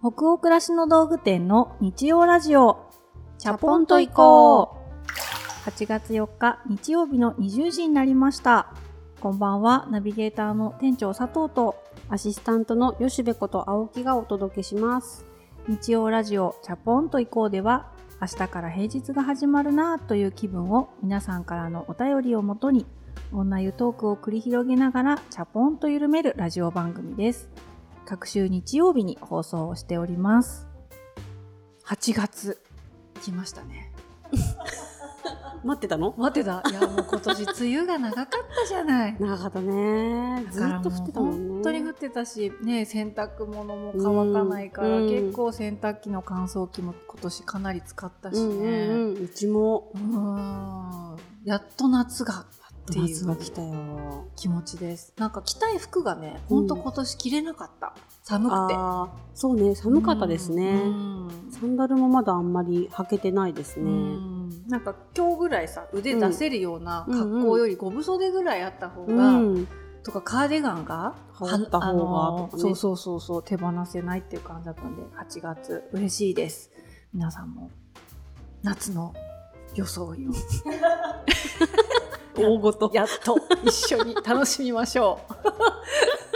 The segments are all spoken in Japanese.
北欧暮らしの道具店の日曜ラジオ。チャポンと行こう。8月4日日曜日の20時になりました。こんばんはナビゲーターの店長佐藤とアシスタントの吉部こと青木がお届けします。日曜ラジオチャポンと行こうでは明日から平日が始まるなぁという気分を皆さんからのお便りをもとに女湯トークを繰り広げながらチャポンと緩めるラジオ番組です。各週日曜日に放送をしております。8月。来ましたね。待ってたの？待ってた。いやもう今年梅雨が長かったじゃない。長かったね。ずっと降ってたもんね。本当に降ってたしね洗濯物も乾かないから、うん。結構洗濯機の乾燥機も今年かなり使ったしね、うんうんうん。うちも。うん。やっと夏がってい夏がう来たよ気持ちです。なんか着たい服がねほんと今年着れなかった、寒くて。そうね。寒かったですね、うん。サンダルもまだあんまり履けてないですね、うん。なんか今日ぐらいさ腕出せるようなうん。格好よりゴム袖ぐらいあった方うが、ん。とかカーディガンが羽織った方がね。そうそうそうそう手放せないっていう感じだったんで8月。嬉しいです。皆さんも夏の装いを 大ごと。やっと一緒に楽しみましょう。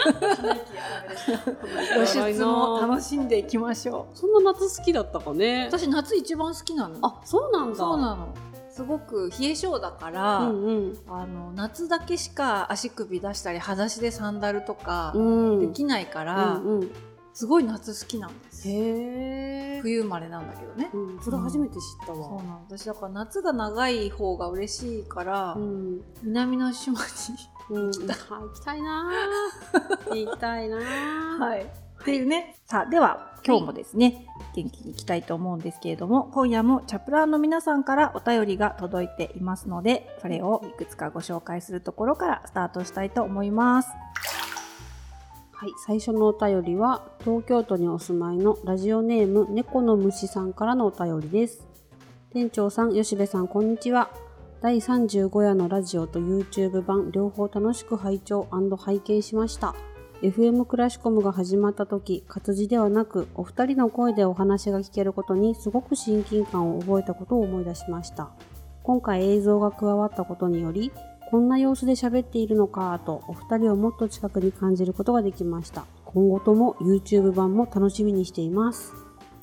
露出も楽しんでいきましょう。そんな夏好きだったかね。私夏一番好きなの。あそうなんだ。そうなの。すごく冷え性だから、うんうん。あの夏だけしか足首出したり裸足でサンダルとかうん。できないから、うんうんすごい夏好きなんです。へえ、冬生まれなんだけどね、うん、それ初めて知ったそうわ、なの私だから夏が長い方が嬉しいから、うん。南の島にうん、行きたい。なー。行きたいなー。はい。っていうね。さあでは今日もですね、元気にいきたいと思うんですけれども今夜もチャプラーの皆さんからお便りが届いていますのでそれをいくつかご紹介するところからスタートしたいと思いますはい、最初のお便りは東京都にお住まいのラジオネーム猫の虫さんからのお便りです。店長さん、吉部さん、こんにちは。第35夜のラジオと YouTube 版両方楽しく拝聴拝見しました。FM クラシコムが始まった時、活字ではなくお二人の声でお話が聞けることにすごく親近感を覚えたことを思い出しました。今回映像が加わったことにより、こんな様子で喋っているのかとお二人をもっと近くに感じることができました。今後とも YouTube 版も楽しみにしています。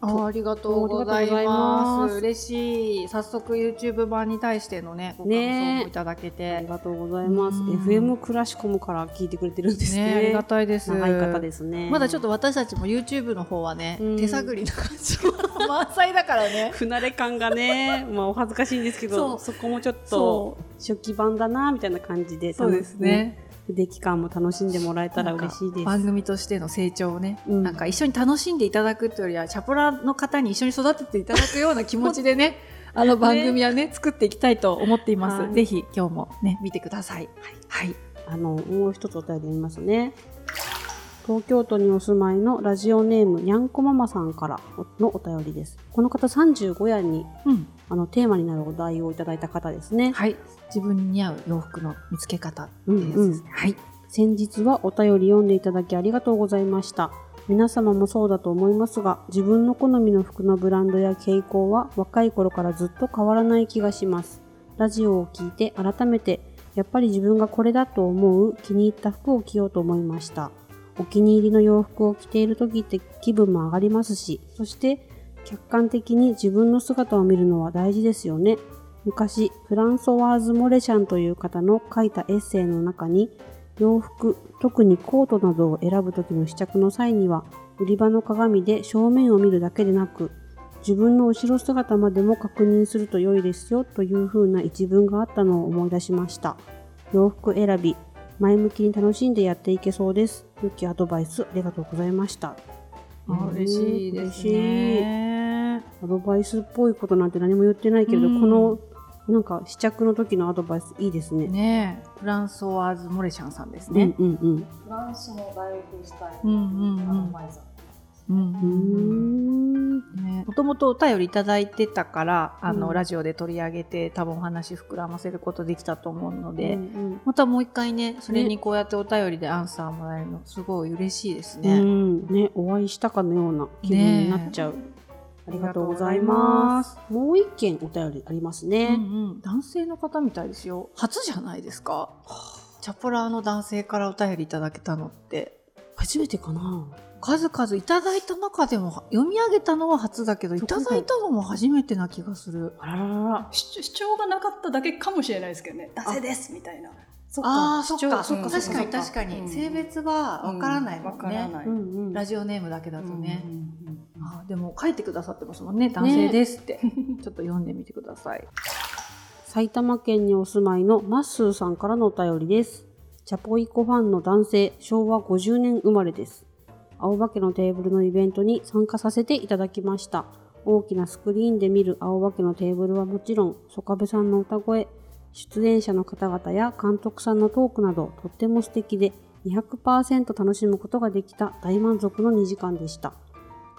あありがとうございありがとうございま。ますす嬉しい。早速 YouTube 版に対してのね、ご感想もいただけありて。がとうございます。うん FM クラシコムから聞いてくれてるんですね。ねありがたいです。長い方ですね。まだちょっと私たちも YouTube の方はね、うん手探りな感じが満載だからね。不慣れ感がね、まあお恥ずかしいんですけど、そそこもちょっそと初期版だなみたいな感じで、そうですね。不出来感も楽しんでもらえたら嬉しいです。番組としての成長をね、うんなんか一緒に楽しんでいただくというよりは、チャポラの方に一緒に育てていただくような気持ちでね、あの番組はね、作っていきたいと思っています。はいぜひ今日もね、見てください。はい。はい。あの、もう一つお便り読みますね。東京都にお住まいのラジオネームにゃんこママさんからのお便りです。この方35夜にうん。あのテーマになるお題をいただいた方ですね。はい。自分に似合う洋服の見つけ方ってうんいうやつですね。はい。先日はお便り読んでいただきありがとうございました。皆様もそうだと思いますが、自分の好みの服のブランドや傾向は若い頃からずっと変わらない気がします。ラジオを聞いて改めて、やっぱり自分がこれだと思う気に入った服を着ようと思いました。お気に入りの洋服を着ている時って気分も上がりますし、そして客観的に自分の姿を見るのは大事ですよね。昔、フランソワーズ・モレシャンという方の書いたエッセイの中に、洋服、特にコートなどを選ぶ時の試着の際には、売り場の鏡で正面を見るだけでなく、自分の後ろ姿までも確認すると良いですよという風な一文があったのを思い出しました。洋服選び、前向きに楽しんでやっていけそうです。良きアドバイスありがとうございました。あ嬉しいですね。アドバイスっぽいことなんて何も言ってないけれど、うんこのなんか試着の時のアドバイスいいですね。ねえフランソワーズ・モレシャンさんですね。うんうんうん。フランスの大学スタイルうんうんうんアドバイザーうんうーん。ね、もともとお便りいただいてたからあの、うん。ラジオで取り上げて多分お話膨らませることできたと思うので、うんまたもう一回ねそれにこうやってお便りでアンサーもらえるのすごい嬉しいですうね。ん。ねお会いしたかのような気分になっちゃう、ありがとうございます。もう一件お便りありますうんね、うん、男性の方みたいですよ。初じゃないですか。チャポラーの男性からお便りいただけたのって。初めてかな数々いただいた中でも読み上げたのは初だけどいただいたのも初めてな気がする。あららら主主張がなかっただけかもしれないですけどね。男性ですみたいな。そっああそっか確かにそっか。確かに、うん。性別はわからないもんね、わからない、うんうん。ラジオネームだけだとね、うんうんうんあでも書いてくださってますもんね。男性ですって、ちょっと読んでみてください。埼玉県にお住まいのマッスーさんからのお便りです。チャポイコファンの男性、昭和50年生まれです。青化けのテーブルのイベントに参加させていただきました。大きなスクリーンで見る青化けのテーブルはもちろん、ソカベさんの歌声、出演者の方々や監督さんのトークなど、とっても素敵で、200%楽しむことができた大満足の2時間でした。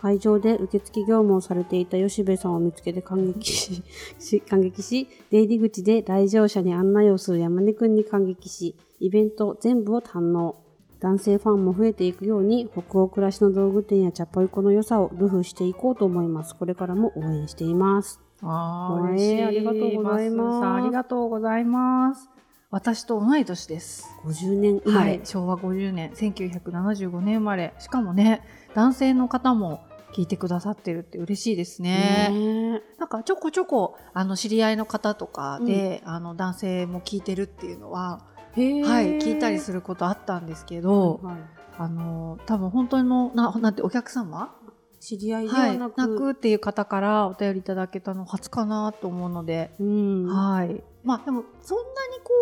会場で受付業務をされていた吉部さんを見つけて感激し、し感激し、出入り口で来場者に案内をする山根くんに感激し、イベント全部を堪能。男性ファンも増えていくように、北欧暮らしの道具店やチャポイコの良さをルフしていこうと思います。これからも応援しています。あー嬉しい。ありがとうございます。ありがとうございます。私と同い年です。50年生まれ。はい、昭和50年。1975年生まれ。しかもね男性の方も聞いてくださってるって嬉しいですね。ねなんかちょこちょこあの知り合いの方とかで、あの男性も聞いてるっていうのは、はい、聞いたりすることあったんですけど、はいあの多分本当のななんてお客様？知り合いでは、はいなく、泣くっていう方からお便りいただけたの初かなと思うので、うん。はい。まあでもそんなにこ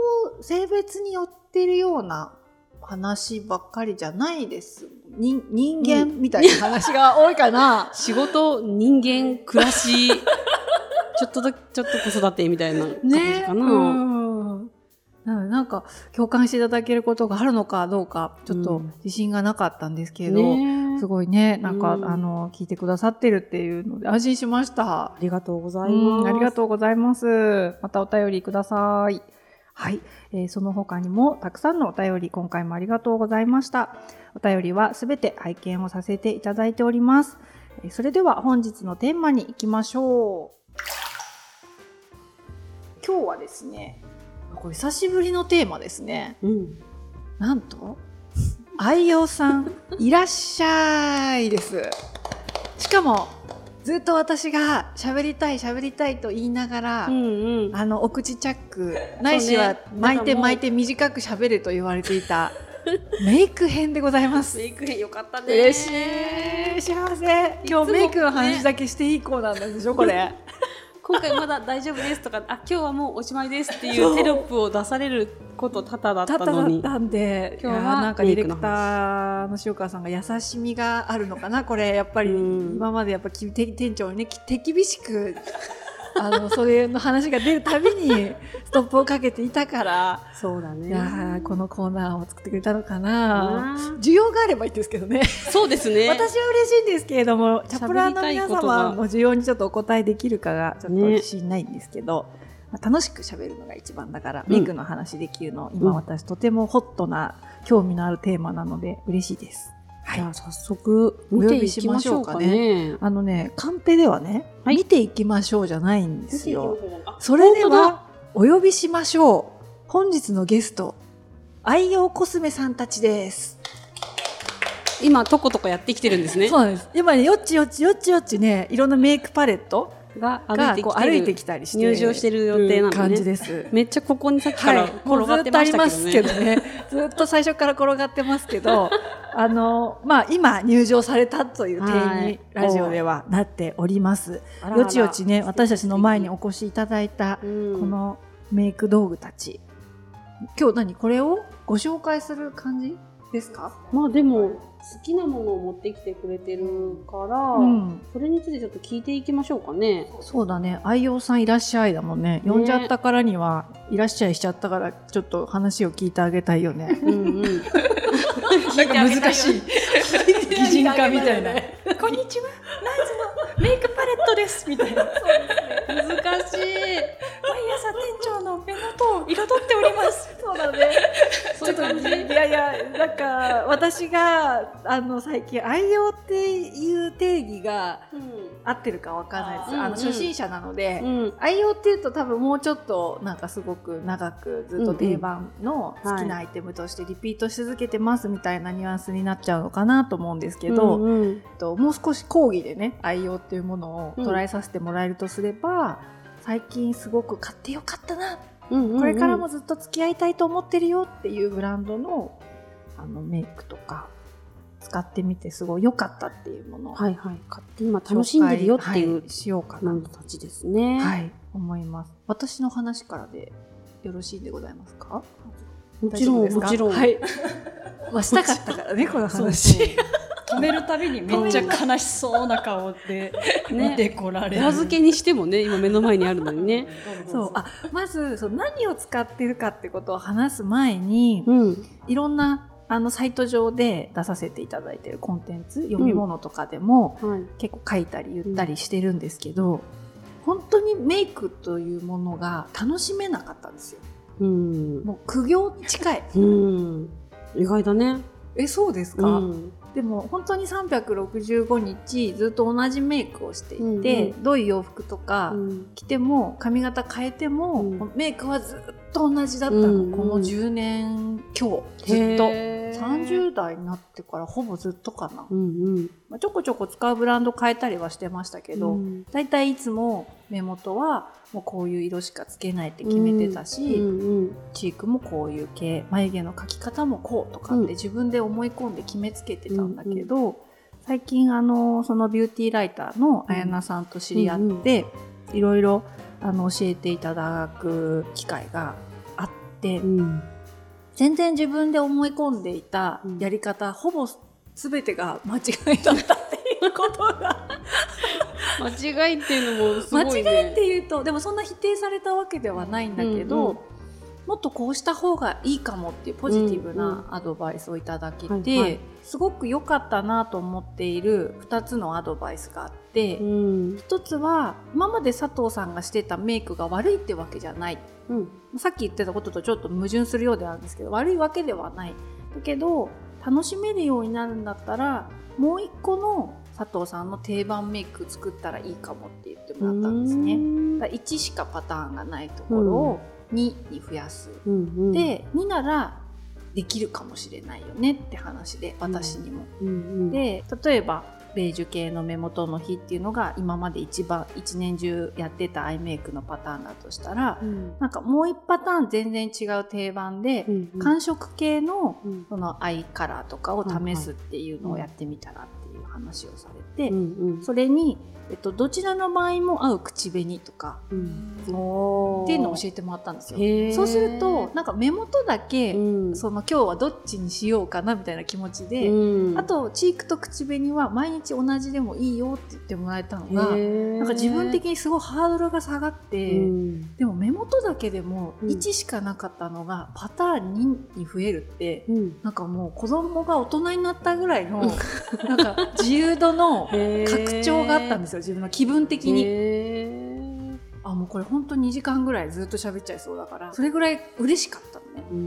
う性別によってるような話ばっかりじゃないです。人人間みたいな話が多いかな。仕事、人間、暮らし、ちょっとちょっと子育てみたいな感じね。かな。うんなんか共感していただけることがあるのかどうかちょっとうん自信がなかったんですけど、ねすごいねなんか、うんあの聞いてくださってるっていうので安心しました。ありがとうございうんます。ありがとうございます。またお便りください。はい、えーその他にもたくさんのお便り今回もありがとうございました。お便りはすべて拝見をさせていただいております。えーそれでは本日のテーマに行きましょう。今日はですね、これ久しぶりのテーマですね。うん。なんと、愛用さん、いらっしゃいです。しかも、ずっと私が喋りたい喋りたいと言いながら、うんうん。あの、お口チャック、ないしは巻いて巻いて短く喋ると言われていた、メイク編でございます。メイク編よかったね。嬉しい幸せ今日メイクの話だけしていいコーナーなんでしょこれ今回まだ大丈夫ですとか、あ、今日はもうおしまいですっていうテロップを出されること多々だったのに。ったんで今日はなんかディレクターの塩川さんが優しみがあるのかなこれ。やっぱりうん。今までやっぱ店長にねき手厳しくあのそれの話が出るたびにストップをかけていたからそうだね。いやーこのコーナーを作ってくれたのかな需要があればいいんですけどねそうですね。私は嬉しいんですけれどもチャプラーの皆様の需要にちょっとお答えできるかがちょっとね自信ないんですけど、まあ楽しく喋るのが一番だから、うんメイクの話できるの今うん私とてもホットな興味のあるテーマなので嬉しいです。はいじゃあ早速見ていきましょうかね。あのねカンペではね、はい見ていきましょうじゃないんですよ。それではお呼びしましょう。本日のゲスト愛用コスメさんたちです。今とことこやってきてるんですね。そうなんです。今ねよっちよっちよっちよっちねいろんなメイクパレットが歩がいてきてるこう歩いてきたりして入場してる予定な感じです。めっちゃここにさっきから転がっってとありましたけど。ね。ずっと最初から転がってますけど、あの、まあ、今入場されたという点にはい。ラジオではなっております。あらあら。よちよちね、私たちの前にお越しいただいた、うんこのメイク道具たち。今日何これをご紹介する感じですか？まあでも好きなものを持ってきてくれてるから、うん。それについてちょっと聞いていきましょうかね。そうだね。愛用さんいらっしゃいだもんね。呼んじゃったからには、いらっしゃいしちゃったから、ちょっと話を聞いてあげたいよね。うんうん。なんか難しい擬人化みたいな こんにちはナイズのメイクパレットですみたいな難しい。毎朝店長の目元を 彩っておりますそうだねそういう感じ。いやいやなんか私があの最近愛用っていう定義が合ってるかわかんないです。うん。うん初心者なので、うん。愛用っていうと多分もうちょっとなんかすごく長くずっと定番の好きなアイテムとしてリピートし続けてますみたいなニュアンスになっちゃうのかなと思うんですけど、うんうん。ともう少し講義でね愛用っていうものを捉えさせてもらえるとすれば、最近すごく買ってよかったな。これからもずっと付き合いたいと思ってるよっていうブランドのあのメイクとか使ってみてすごい良かったっていうものをはいはい。買って今楽しんでるよっていうしようかなたちですね。はい、思います。私の話からでよろしいでございますか？もちろんもちろん。はい。まあしたかったからねこの話。止めるたびにめっちゃ悲しそうな顔でね 見てこられる、お預けにしてもね今目の前にあるのにね。そうあまずそう何を使ってるかってことを話す前に、うん。いろんなあのサイト上で出させていただいてるコンテンツ読み物とかでも、はい。結構書いたり言ったりしてるんですけど、本当にメイクというものが楽しめなかったんですよ。うん。もう苦行に近い。うん。意外だね。えそうですか？うん。でも本当に365日ずっと同じメイクをしていて、うんうん。どういう洋服とかうん。着ても髪型変えても、うん。メイクはずっと同じだったの、うんうんこの10年強。ずっと。へー30代になってからほぼずっとかな、うんうん。まあ、ちょこちょこ使うブランド変えたりはしてましたけど、うん。だいたいいつも目元はもうこういう色しかつけないって決めてたし、うんうんチークもこういう系眉毛の描き方もこうとかっうん。て自分で思い込んで決めつけてたんだけど、最近あのそのビューティーライターの綾菜さんと知り合って、いろいろあの教えていただく機会があって、うん。全然自分で思い込んでいたやり方、ほぼ全てが間違いだったっていうことが間違いっていうのもすご間違いいね。っていうとでもそんな否定されたわけではないんだけど、うんうん。もっとこうした方がいいかもっていうポジティブうんなアドバイスをいただけて、すごく良かったなと思っている2つのアドバイスがあって、うん。1つは今まで佐藤さんがしてたメイクが悪いってわけじゃない。うん。さっき言ってたこととちょっと矛盾するようではあるんですけど悪いわけではない。だけど楽しめるようになるんだったらもう一個の佐藤さんの定番メイク作ったらいいかもって言ってもらったんですね。うん。だから1しかパターンがないところを2に増やす。うんうん、で2ならできるかもしれないよねって話で私にも。うんうん、で例えばベージュ系の目元の日っていうのが今まで一番一年中やってたアイメイクのパターンだとしたらうん。なんかもう一パターン全然違う定番でうんうん。寒色系のうん。そのアイカラーとかを試すっていうのをやってみたらっていう話をされて、うんうん。それに、えっと、どちらの場合も合う口紅とかうん。っていうのを教えてもらったんですよ。そうするとなんか目元だけ、うん。その今日はどっちにしようかなみたいな気持ちで、うん。あとチークと口紅は毎日同じでもいいよって言ってもらえたのがなんか自分的にすごいハードルが下がって、うん。でも目元だけでもうん。1しかなかったのがパターン2に増えるって、うん。なんかもう子供が大人になったぐらいのなんか自由度の拡張があったんですよ自分の気分的に。あもうこれ本当2時間ぐらいずっと喋っちゃいそうだからそれぐらい嬉しかったの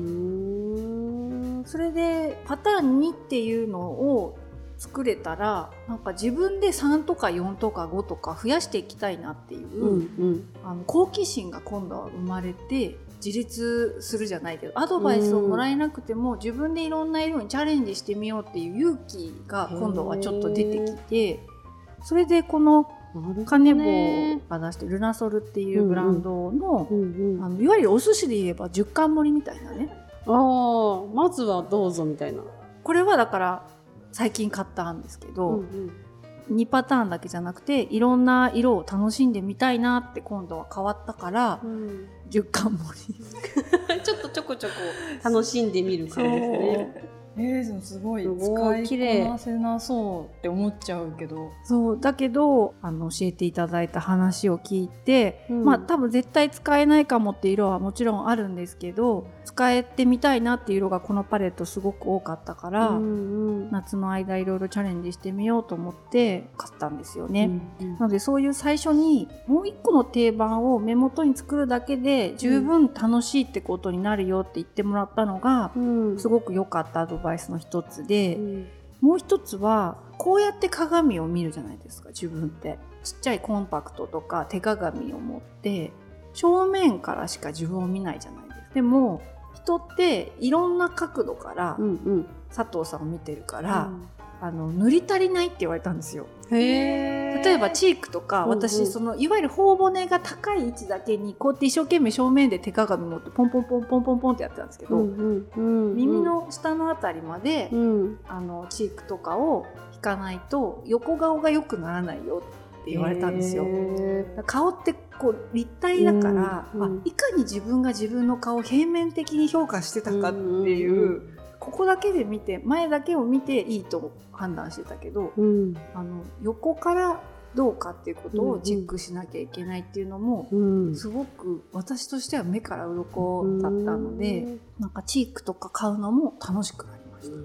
ね。それでパターン2っていうのを作れたらなんか自分で3とか4とか5とか増やしていきたいなっていう、うんうんあの好奇心が今度は生まれて自立するじゃないけどアドバイスをもらえなくても、自分でいろんな色にチャレンジしてみようっていう勇気が今度はちょっと出てきてそれでこのカネボねが出してるルナソルっていうブランドの,、うんうん。あのいわゆるお寿司で言えば10貫盛りみたいなね。ああまずはどうぞみたいな。これはだから最近買ったんですけど、うん2パターンだけじゃなくていろんな色を楽しんでみたいなって今度は変わったからうん。10貫盛り。ちょっとちょこちょこ楽しんでみる感じですね。ええー、すごい使い麗こなせなそうって思っちゃうけど。そうだけどあの教えていただいた話を聞いて、うん。まあ多分絶対使えないかもっていう色はもちろんあるんですけど使えてみたいなっていう色がこのパレットすごく多かったから、うんうん。夏の間いろいろチャレンジしてみようと思って買ったんですよね。うんなのでそういう最初にもう一個の定番を目元に作るだけで十分楽しいってことになるよって言ってもらったのがうん。すごく良かったアドバイスの一つで、うん。もう一つはこうやって鏡を見るじゃないですか自分って。ちっちゃいコンパクトとか手鏡を持って正面からしか自分を見ないじゃないですか。でも人っていろんな角度からうんうん。佐藤さんを見てるから、あの塗り足りないって言われたんですよ例えばチークとか私そのいわゆる頬骨が高い位置だけにこうやって一生懸命正面で手鏡持ってポンポンポンポンポンポンってやってたんですけど、うんうんうん、耳の下のあたりまで、うん。あのチークとかを引かないと横顔が良くならないよって言われたんですよ。顔ってこう立体だから、うんうんあいかに自分が自分の顔を平面的に評価してたかっていう,、ここだけで見て前だけを見ていいと判断してたけど、ーうん。あの横からどうかっていうことをチェックしなきゃいけないっていうのも、うん。すごく私としては目から鱗だったので、うん。なんかチークとか買うのも楽しくなりました。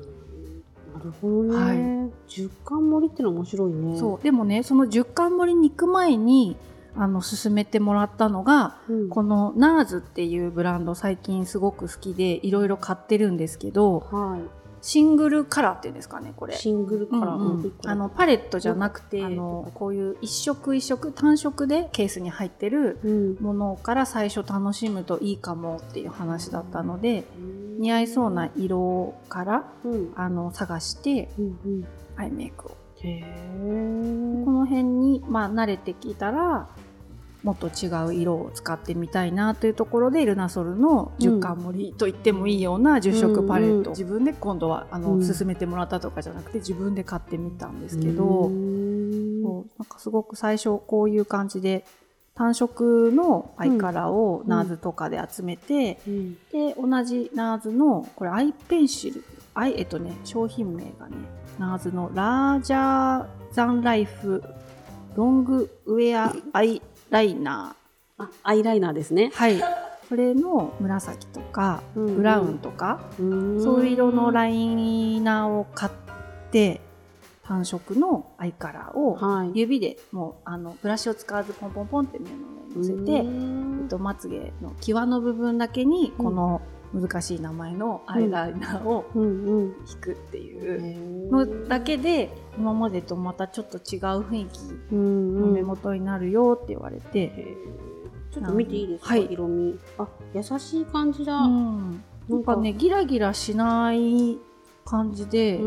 なるほどね、はい。十貫盛りっての面白いね。そう。でもねその10貫盛りに行く前にあの勧めてもらったのがうん、この NARS っていうブランド最近すごく好きでいろいろ買ってるんですけどはシングルカラーっていうんですかねこれ。いシングルカラー、うんうん。あのパレットじゃなくてうんあのこういう一色一色単色でケースに入ってるうん。ものから最初楽しむといいかもっていう話だったので似合いそうな色からうん。あの探してうんうん。アイメイクを。この辺に、まあ、慣れてきたらもっと違う色を使ってみたいなというところでルナソルの10巻盛りと言ってもいいような10色パレット、うんうん自分で今度はあの、うん。勧めてもらったとかじゃなくて自分で買ってみたんですけど、うんそうなんかすごく最初こういう感じで単色のアイカラーをんナーズとかで集めて、うん。で同じナーズのこれアイペンシルアイえっとね商品名がねナーズのラージャーザンライフロングウェアアイライナあアイライナーですね。ーはい。これの紫とかうんうん。ブラウンとか、うん。そういう色のライナーを買って単色のアイカラーをはい。指でもうあのブラシを使わずポンポンポンって目の上に乗せて、えっと、まつげの際の部分だけにこの難しい名前のアイライナーをうんうん引くっていうへのだけで今までとまたちょっと違う雰囲気うんの目うん。元になるよって言われて、ちょっと見ていいですか、はい。色味。あ優しい感じだ、うん、なんか。ねギラギラしない感じで、う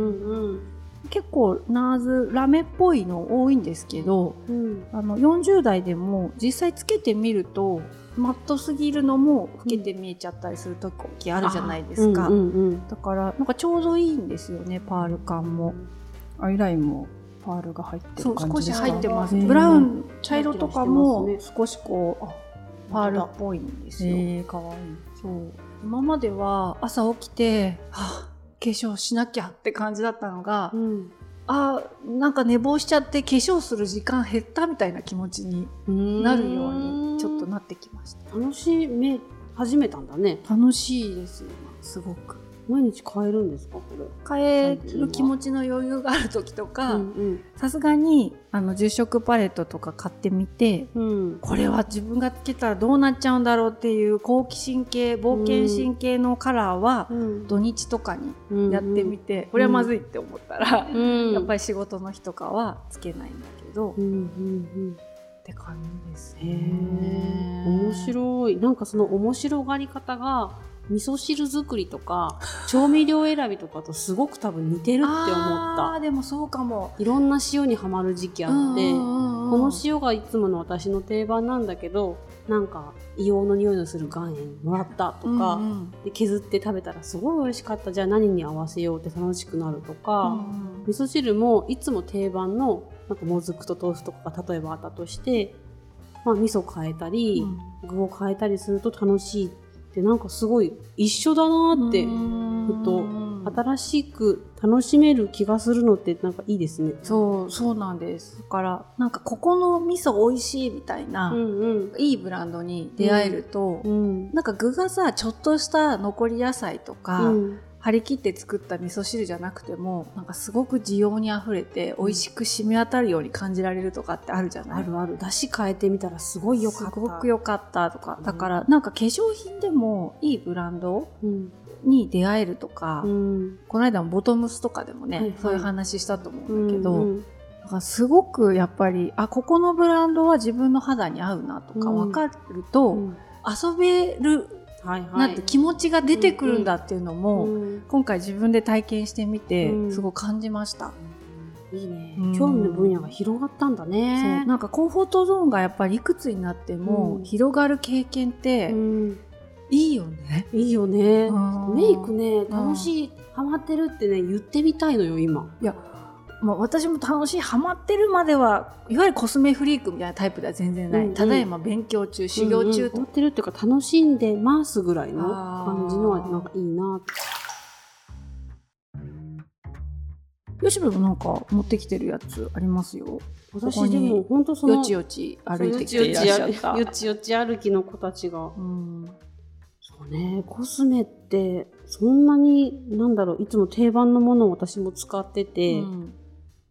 ん結構ナーズラメっぽいの多いんですけどうん。あの40代でも実際つけてみるとマットすぎるのも老けて見えちゃったりする時あるじゃないですか、うん。うんうんだからなんかちょうどいいんですよねパール感も。アイラインもパールが入ってそう少しる感じですか？入ってますブラウン茶色とかも少しこうパールっぽいんですよ、へえかわいい。そう。今までは朝起きて、はあ、化粧しなきゃって感じだったのが、うんあなんか寝坊しちゃって化粧する時間減ったみたいな気持ちになるようにちょっとなってきました。楽しめ始めたんだね。楽しいです今すごく毎日買えるんですかこれ？変える気持ちの余裕がある時とかうんさすがにあの10色パレットとか買ってみてうん。これは自分がつけたらどうなっちゃうんだろうっていう好奇心系冒険心系のカラーはうん。土日とかにうんやってみて、これはまずいって思ったら、うん。やっぱり仕事の日とかはつけないんだけど、うんうんって感じですうんへえ面白い。なんかその面白がり方が味噌汁作りとか調味料選びとかとすごく多分似てるって思った。あーでもそうかも。いろんな塩にはまる時期あって、ここの塩がいつもの私の定番なんだけどなんか硫黄の匂いのする岩塩もらったとか、で削って食べたらすごい美味しかった。じゃあ何に合わせようって楽しくなるとか、味噌汁もいつも定番のなんかもずくと豆腐とかが例えばあったとして、まあ、味噌変えたり、具を変えたりすると楽しいってなんかすごい一緒だなってふとうん新しく楽しめる気がするのってなんかいいですね。そうそうなんですだからなんかここの味噌美味しいみたいな、んうん。いいブランドに出会えると、うん。なんか具がさちょっとした残り野菜とか、うん張り切って作った味噌汁じゃなくてもなんかすごく需要にあふれて美味しく染み渡るように感じられるとかってあるじゃない、あるある。出汁変えてみたらすごい良かった。すごく良かったとか、うんだからなんか化粧品でもいいブランドうん。に出会えるとか、うん。この間もボトムスとかでもね、はいはいそういう話したと思うんだけど、うんだからすごくやっぱりあここのブランドは自分の肌に合うなとかうん分かると、うん遊べる。ないって気持ちが出てくるんだっていうのも、うん今回自分で体験してみて、うんすごい感じました。いいねうん。興味の分野が広がったんだそうね。なんかコンフォートゾーンがやっぱりいくつになっても、うん広がる経験ってうんいいよね。いいよね。うんメイクね、ん楽しい、ハマってるってね、言ってみたいのよ、今。いや、まあ、私も楽しいハマってるまではいわゆるコスメフリークみたいなタイプでは全然ない、うんうん。ただいま勉強中修行中と、うんうんってるっていうか、楽しんでますぐらいの感じのは、なんかいいな。吉部もなんか持ってきてるやつありますよ。私でも、本当その、よちよち歩いてきて。いらっしゃった。よちよち歩きの子たちが。うん。そうね、コスメって、そんなに、なんだろう、いつも定番のものを私も使ってて、うん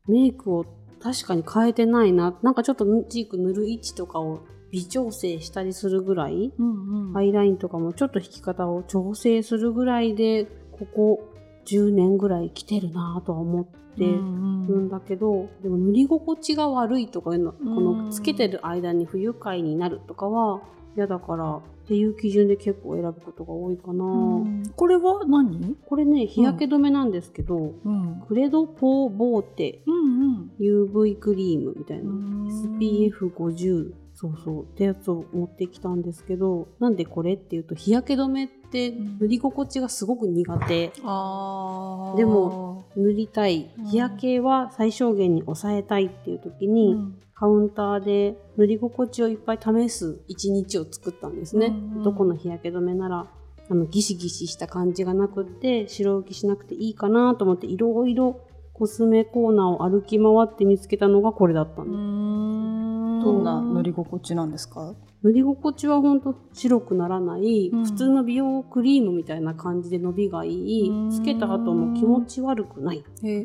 メイクを確かに変えてないな。なんかちょっとチーク塗る位置とかを微調整したりするぐらい、うんうん。アイラインとかもちょっと引き方を調整するぐらいで、ここ10年ぐらい来てるなとは思ってるうん。んだけど、でも塗り心地が悪いとかいうの、こうん。のつけてる間に不愉快になるとかは嫌だからっていう基準で結構選ぶことが多いかな。うん。これは何、これね、日焼け止めなんですけど、うん、クレドポーボーテうん UV クリームみたいな、うん。SPF50 そうそうってやつを持ってきたんですけどなんでこれっていうと日焼け止めって塗り心地がすごく苦手、あー。でも塗りたい。うん。日焼けは最小限に抑えたいっていう時うに、ん。カウンターで塗り心地をいっぱい試す一日を作ったんですね、うんどこの日焼け止めならあのギシギシした感じがなくって白浮きしなくていいかなと思っていろいろコスメコーナーを歩き回って見つけたのがこれだったんです、んどんな塗り心地なんですか？塗り心地はほんと白くならない、うん。普通の美容クリームみたいな感じで伸びがいい、うん。つけた後も気持ち悪くない。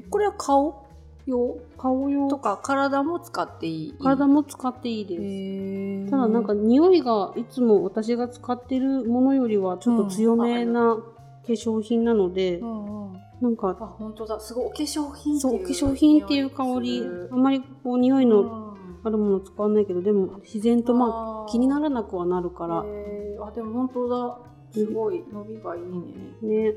これは顔用？顔用。とか体も使っていい？体も使っていいです、ただなんか匂いがいつも私が使ってるものよりはちょっと強めな化粧品なので、うんうん。なんかあ本当だ。すごい。お化粧品そうお化粧品っていう香り。あんまりこう匂いのあるもの使わないけどでも自然とまあ気にならなくはなるから。へー。あでも本当だ。すごい。伸びがいいね。ね。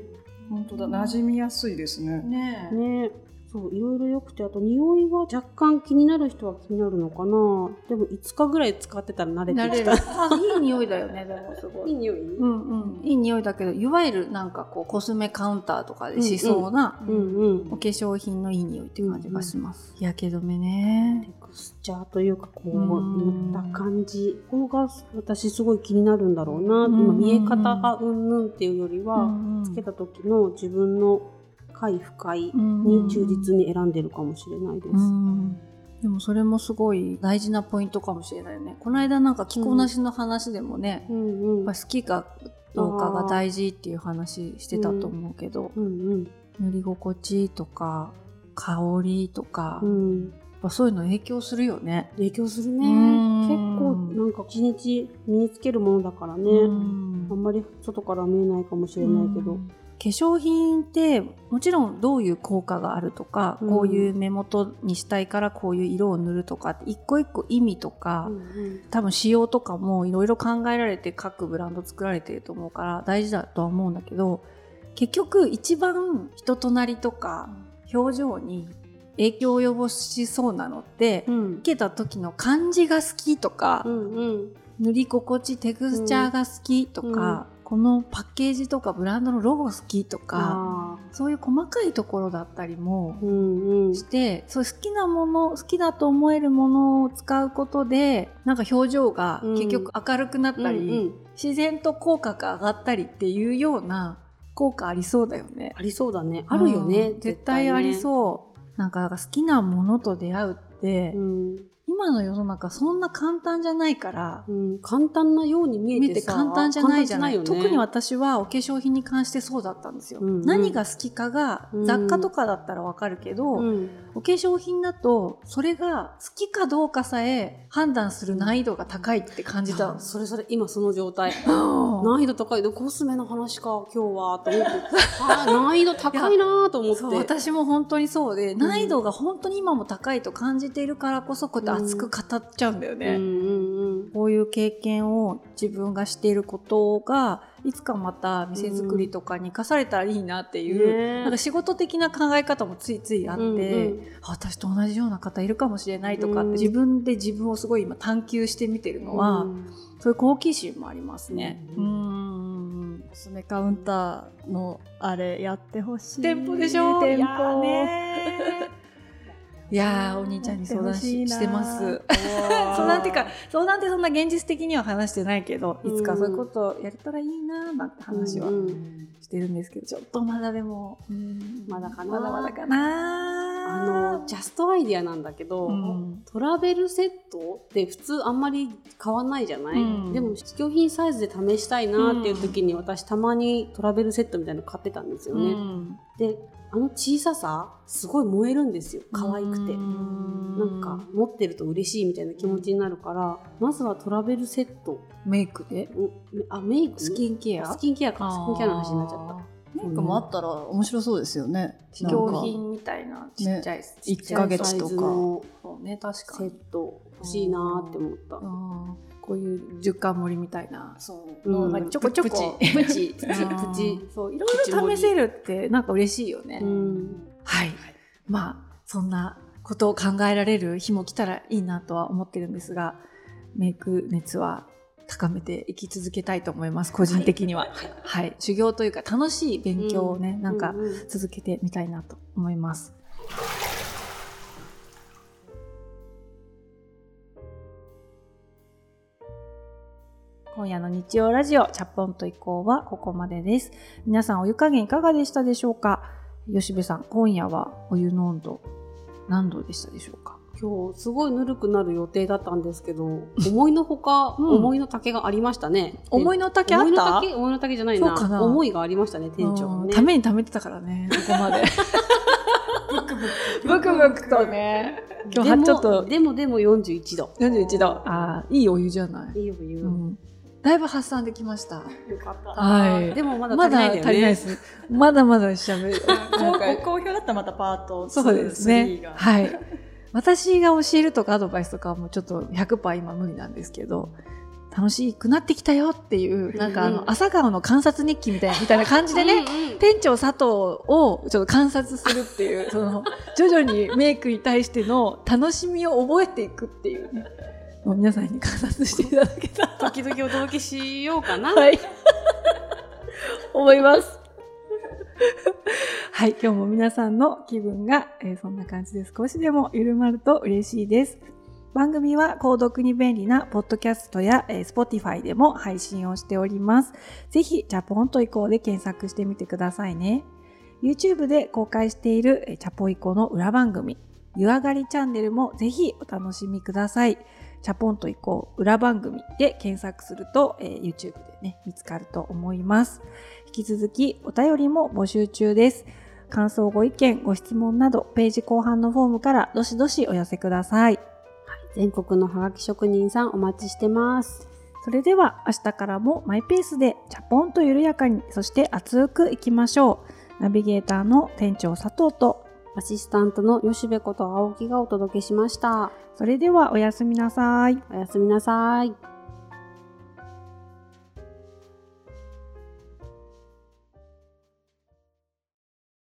本当だ。馴染みやすいですね。ねえ。ねそういろいろ良くてあと匂いは若干気になる人は気になるのかな。でも5日ぐらい使ってたら慣れてきた。あいい匂いだよねでも すごい。いい匂い？うんうん。いい匂いだけどいわゆるなんかこうコスメカウンターとかでしそうな、うん。うんお化粧品のいい匂いって感じがします、日焼け止めね。テクスチャーというかこううん。塗った感じ。ここが私すごい気になるんだろうな、うん今見え方がうんぬんっていうよりは、うん。つけた時の自分の快不快うん。に忠実に選んでるかもしれないです。うん。でもそれもすごい大事なポイントかもしれないよね。この間なんか着こなしの話でもね、うん。うんやっぱ好きかどうかが大事っていう話してたと思うけど、うんうん。塗り心地とか香りとか、やっうんぱそういうの影響するよね。影響するね。うん。結構なんか一日身につけるものだからね、うん。あんまり外から見えないかもしれないけど、うん化粧品ってもちろんどういう効果があるとか、うん。こういう目元にしたいからこういう色を塗るとかって一個一個意味とか、うん多分仕様とかもいろいろ考えられて各ブランド作られてると思うから大事だとは思うんだけど結局一番人となりとか表情に影響を及ぼしそうなのって、うん。受けた時の感じが好きとか、うんうん。塗り心地テクスチャーが好きとか、このパッケージとかブランドのロゴ好きとかあそういう細かいところだったりもーうんうんして、そう好きなもの好きだと思えるものを使うことでなんか表情が結局明るくなったり、うんうん自然と口角が上がったりっていうような効果ありそうだよね。ありそうだね。あるよね。うん絶対ありう。そう。なんか好きなものと出会うって、うん。今の世の中そんな簡単じゃないから、うん、簡単なように見え見ててさ簡単じゃないじゃない。ね。特に私はお化粧品に関してそうだったんですよ、うんうん。何が好きかがうん雑貨とかだったらわかるけど、うん、お化粧品だとそれが好きかどうかさえ判断する難易度が高いって感じた。あそれそれ今その状態。の 難易度高い。でコスメの話か今日は。と思って。難易度高いなと思って。私も本当にそうで、難易度が本当に今も高いと感じているからこそこうやって熱く語っちゃうんだよね、うんうんこういう経験を自分がしていることがいつかまた店作りとかに生かされたらいいなってうんいう、ねなんか仕事的な考え方もついついあって、うんうんあ私と同じような方いるかもしれないとかって、うん自分で自分をすごい今探求して見てるのは、うんそういう好奇心もありますね。ううん。スメカウンターのあれやってほしい。店舗でしょ？店舗ねいやーお兄ちゃんに相談ししてます。相談っていうか相談ってそんな現実的には話してないけどいつかうんそういうことやれたらいいなーなんて話はしてるんですけどちょっとまだでもうん。まだかな。まだまだかなあのジャストアイディアなんだけど、うん。トラベルセットって普通あんまり買わないじゃない、うん。でも試供品サイズで試したいなっていう時に私たまにトラベルセットみたいなの買ってたんですよね、うん。であの小ささすごい燃えるんですよ。可愛くて、うん。なんか持ってると嬉しいみたいな気持ちになるからまずはトラベルセット。メイクで？ん。あメイク？スキンケア？スキンケアか。スキンケアの話になっちゃった。メイクもあったら面白そうですよね。試供品みたいなちっちゃい、ちっちゃい一ヶ月とか。サイズの。そうね確かに。セット欲しいなって思った、うんこういう十貫盛りみたいな。そう。うんちょこちょこ。プチ。プチ。プチ。そう。いろいろ試せるってなんか嬉しいよね、うん。はい。まあそんなことを考えられる日も来たらいいなとは思ってるんですがメイク熱は高めていき続けたいと思います個人的には。はい、修行というか楽しい勉強をね、なんかうう続けてみたいなと思います今夜の日曜ラジオチャポンと移行はここまでです。皆さんお湯加減いかがでしたでしょうか？吉部さん今夜はお湯の温度何度でしたでしょうか？今日すごいぬるくなる予定だったんですけど思いのほか、うん。思いの丈がありましたね。思いの丈あった？思いの丈じゃないな。思いがありましたね店長うんねために貯めてたからねここまで。ブクブク。とね。今日はちょっとでもでもでも41度。41度。ああいいお湯じゃない、いいよ言う、うん、だいぶ発散できました。よかった。はい。でもまだまだ足りないんだよね。足りないです。まだまだしゃべる好好評だったらまたパート2、そうですね。3が。はい。私が教えるとかアドバイスとかはもうちょっと100%今無理なんですけど楽しくなってきたよっていうなんかあうんの朝顔の観察日記みたいなみたいな感じでね、店長佐藤をちょっと観察するっていうその徐々にメイクに対しての楽しみを覚えていくっていうねもう皆さんに観察していただけたら。時々お届けしようかな、はい。思います。はい。今日も皆さんの気分が、えーそんな感じで少しでも緩まると嬉しいです。番組は購読に便利なポッドキャストや、えー Spotify でも配信をしております。ぜひ、チャポンと移行で検索してみてくださいね。YouTube で公開している、えーチャポ移行の裏番組、湯上がりチャンネルもぜひお楽しみください。チャポンと移行裏番組で検索すると、えー YouTube でね、見つかると思います。引き続きお便りも募集中です。感想、ご意見、ご質問など、ページ後半のフォームからどしどしお寄せください。全国のハガキ職人さんお待ちしてますそれでは明日からもマイペースでチャポンと緩やかに、そして熱くいきましょう。ナビゲーターの店長佐藤と、アシスタントの吉部こと青木がお届けしましたそれではおやすみなさい。おやすみなさい